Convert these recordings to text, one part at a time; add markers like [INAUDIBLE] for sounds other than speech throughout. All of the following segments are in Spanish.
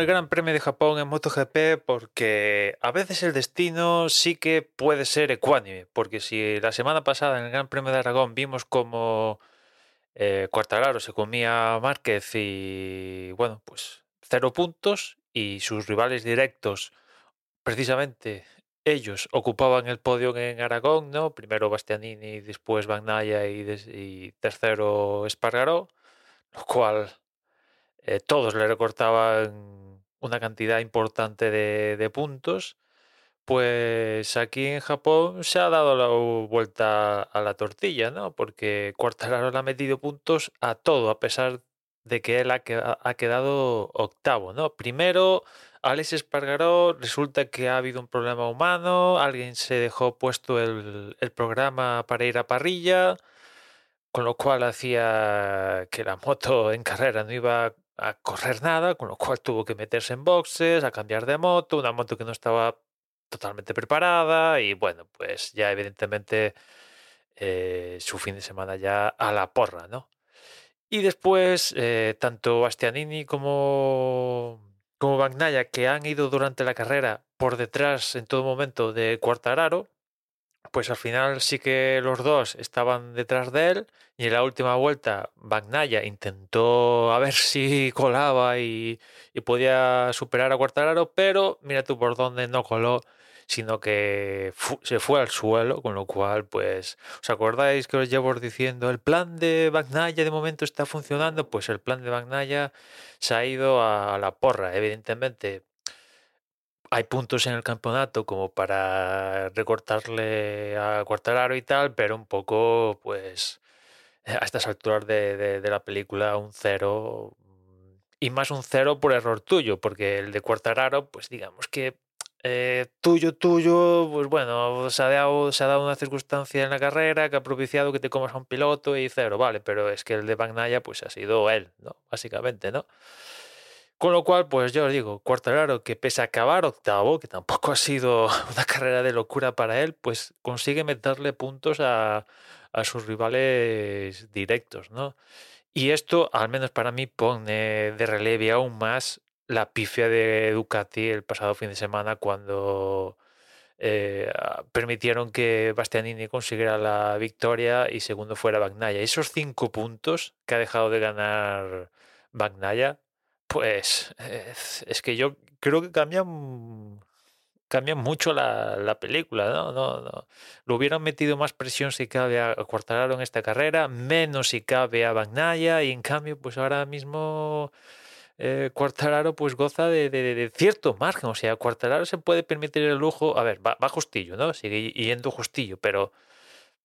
El Gran Premio de Japón en MotoGP porque a veces el destino sí que puede ser ecuánime, porque si la semana pasada en el Gran Premio de Aragón vimos como eh, se comía Márquez y bueno, pues cero puntos y sus rivales directos, precisamente ellos ocupaban el podio en Aragón, ¿no? Primero Bastianini, después Bagnaia y, y tercero Espargaró, lo cual eh, todos le recortaban una cantidad importante de, puntos, pues aquí en Japón se ha dado la vuelta a la tortilla, ¿no? Porque Quartararo le ha metido puntos a todo, a pesar de que él ha, quedado octavo, ¿no? Primero, Alex Espargaró, resulta que ha habido un problema humano, alguien se dejó puesto el, el programa para ir a parrilla, con lo cual hacía que la moto en carrera no iba a correr nada, con lo cual tuvo que meterse en boxes, a cambiar de moto, una moto que no estaba totalmente preparada y bueno, pues ya evidentemente eh, su fin de semana ya a la porra, ¿no? Y después, eh, tanto Bastianini como, como Bagnaya, que han ido durante la carrera por detrás en todo momento de Cuartararo, pues al final sí que los dos estaban detrás de él y en la última vuelta Bagnaya intentó a ver [LAUGHS] si colaba y, podía superar a Quartararo, pero mira tú por dónde no coló, sino que se fue al suelo, con lo cual, pues, ¿os acordáis que os llevo diciendo el plan de Bagnaya de momento está funcionando? Pues el plan de Bagnaya se ha ido a la porra, evidentemente hay puntos en el campeonato como para recortarle a Cuartararo y tal, pero un poco, pues, a estas alturas de, la película, un cero. Y más un cero por error tuyo, porque el de Cuartararo, pues digamos que eh, tuyo, tuyo, pues bueno, se ha, dado, se ha dado una circunstancia en la carrera que ha propiciado que te comas a un piloto y cero, vale, pero es que el de Bagnaya, pues ha sido él, ¿no? Básicamente, ¿no? Con lo cual, pues yo os digo, Cuartararo, que pese a acabar octavo, que tampoco ha sido [LAUGHS] una carrera de locura para él, pues consigue meterle puntos a, sus rivales directos, ¿no? Y esto, al menos para mí, pone de relieve aún más la pifia de Ducati el pasado fin de semana cuando eh, permitieron que Bastianini consiguiera la victoria y segundo fuera Bagnaia. Esos cinco puntos que ha dejado de ganar Bagnaia pues es, que yo creo que cambian, cambian mucho la, película, ¿no? No, ¿no? Lo hubieran metido más presión si cabe a Cuartararo en esta carrera, menos si cabe a Bagnaya, y en cambio, pues ahora mismo eh, pues goza de, cierto margen, o sea, Cuartararo se puede permitir el lujo, a ver, va justillo, ¿no? Sigue yendo justillo, pero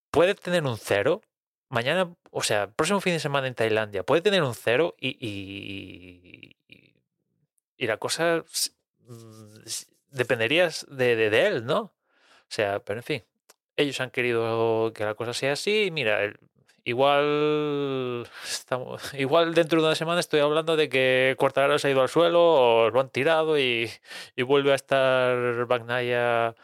puede tener un cero, mañana, o sea, próximo fin de semana en Tailandia, puede tener un cero y, y, y la cosa mm, dependería de, de, él, ¿no? O sea, pero en fin, ellos han querido que la cosa sea así. Mira, igual [LAUGHS] estamos, igual dentro de una semana estoy hablando de que Cuartararo se ha ido al suelo o lo han tirado y, y vuelve a estar Bagnaya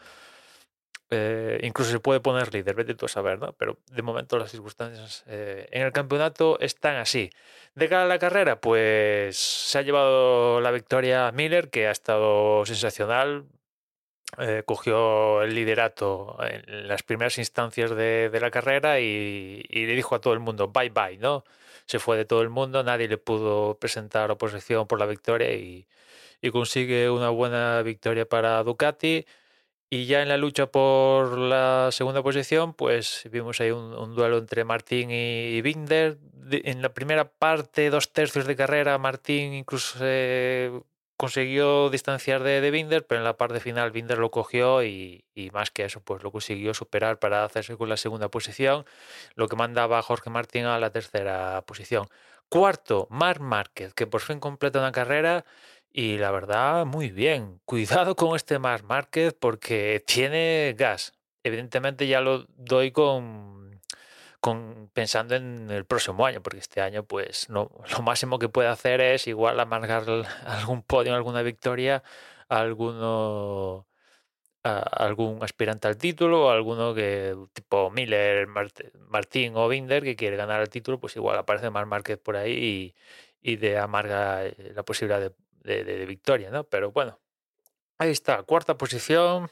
eh, incluso se puede poner líder, vete tú a saber, ¿no? Pero de momento las circunstancias eh, en el campeonato están así. De cara a la carrera, pues se ha llevado la victoria Miller, que ha estado sensacional. Eh, cogió el liderato en las primeras instancias de, la carrera y, le dijo a todo el mundo bye bye, ¿no? Se fue de todo el mundo, nadie le pudo presentar oposición por la victoria y, y consigue una buena victoria para Ducati. Y ya en la lucha por la segunda posición, pues vimos ahí un, duelo entre Martín y, Binder. en la primera parte, dos tercios de carrera, Martín incluso se consiguió distanciar de, de Binder, pero en la parte final Binder lo cogió y, y, más que eso, pues lo consiguió superar para hacerse con la segunda posición, lo que mandaba a Jorge Martín a la tercera posición. Cuarto, Marc Márquez, que por fin completa una carrera y la verdad, muy bien. Cuidado con este Marc Márquez porque [LAUGHS] tiene gas. Evidentemente ya lo doy con, con pensando en el próximo año, porque este año pues no, [LAUGHS] lo máximo que puede hacer es igual amargar [LAUGHS] algún podio, alguna victoria alguno a algún aspirante al título o alguno que tipo Miller, Martín o Binder que quiere ganar el título, pues igual aparece Marc Márquez por ahí y, y de amarga eh, la posibilidad de de, victoria, ¿no? Pero bueno, ahí está, cuarta posición.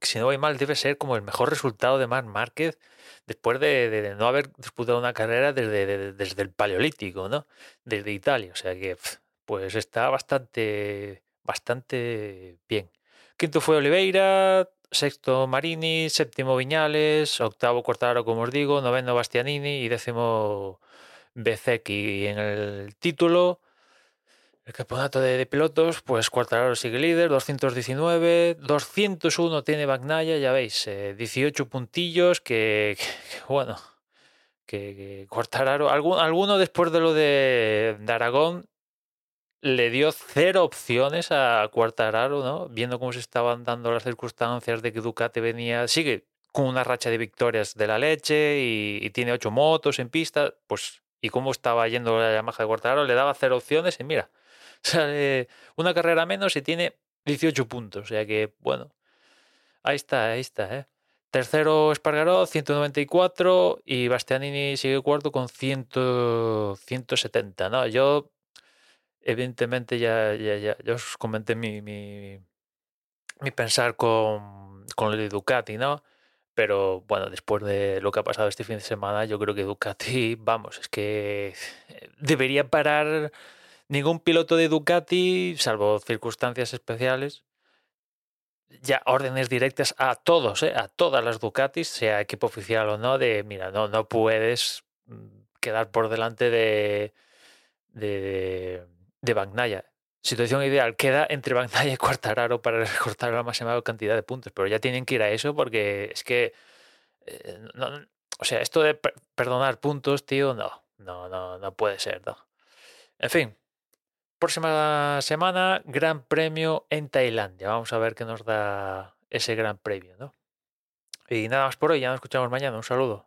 Que si no voy mal, debe ser como el mejor resultado de Marc Márquez después de, no haber disputado una carrera desde, desde el Paleolítico, ¿no? Desde Italia. O sea que, pues está bastante, bastante bien. Quinto fue Oliveira, sexto Marini, séptimo Viñales, octavo Cortaro, como os digo, noveno Bastianini y décimo Bezecchi en el título. El campeonato de, pilotos, pues Cuartararo sigue líder, 219, 201 tiene Bagnaia, ya veis, 18 eh, puntillos [LAUGHS] que, bueno, que, que algún, alguno después de lo de, Aragón le dio cero opciones a Cuartararo, ¿no? Viendo cómo se estaban dando las circunstancias de que Ducati venía, sigue con una racha de victorias de la leche y, tiene ocho motos en pista, pues, y cómo estaba yendo la Yamaha de Cuartararo, le daba cero opciones y mira, [LAUGHS] sale una carrera menos y tiene 18 puntos. O sea que, bueno, ahí está, ahí está. ¿eh? Tercero Espargaró, 194 y Bastianini sigue cuarto con 100, 170. ¿no? Yo, evidentemente, ya, ya, ya, ya os comenté mi, mi, mi pensar con, con el Ducati, ¿no? Pero bueno, después de lo que ha pasado este fin de semana, yo creo que Ducati, vamos, es que debería parar ningún piloto de Ducati, salvo circunstancias especiales, ya órdenes directas a todos, ¿eh? a todas las Ducatis, sea equipo oficial o no, de mira, no, no puedes mm, quedar por delante de, de, de Bagnaia. Situación ideal, queda entre Bagnaia y Cuartararo para [LAUGHS] recortar la máxima cantidad de puntos, pero ya tienen que ir a eso porque es que, eh, o sea, esto de perdonar puntos, tío, no, no, no, no puede ser, ¿no? En fin, Próxima semana, Gran Premio en Tailandia. Vamos a ver qué nos da ese Gran Premio, ¿no? Y nada más por hoy, ya nos escuchamos mañana. Un saludo.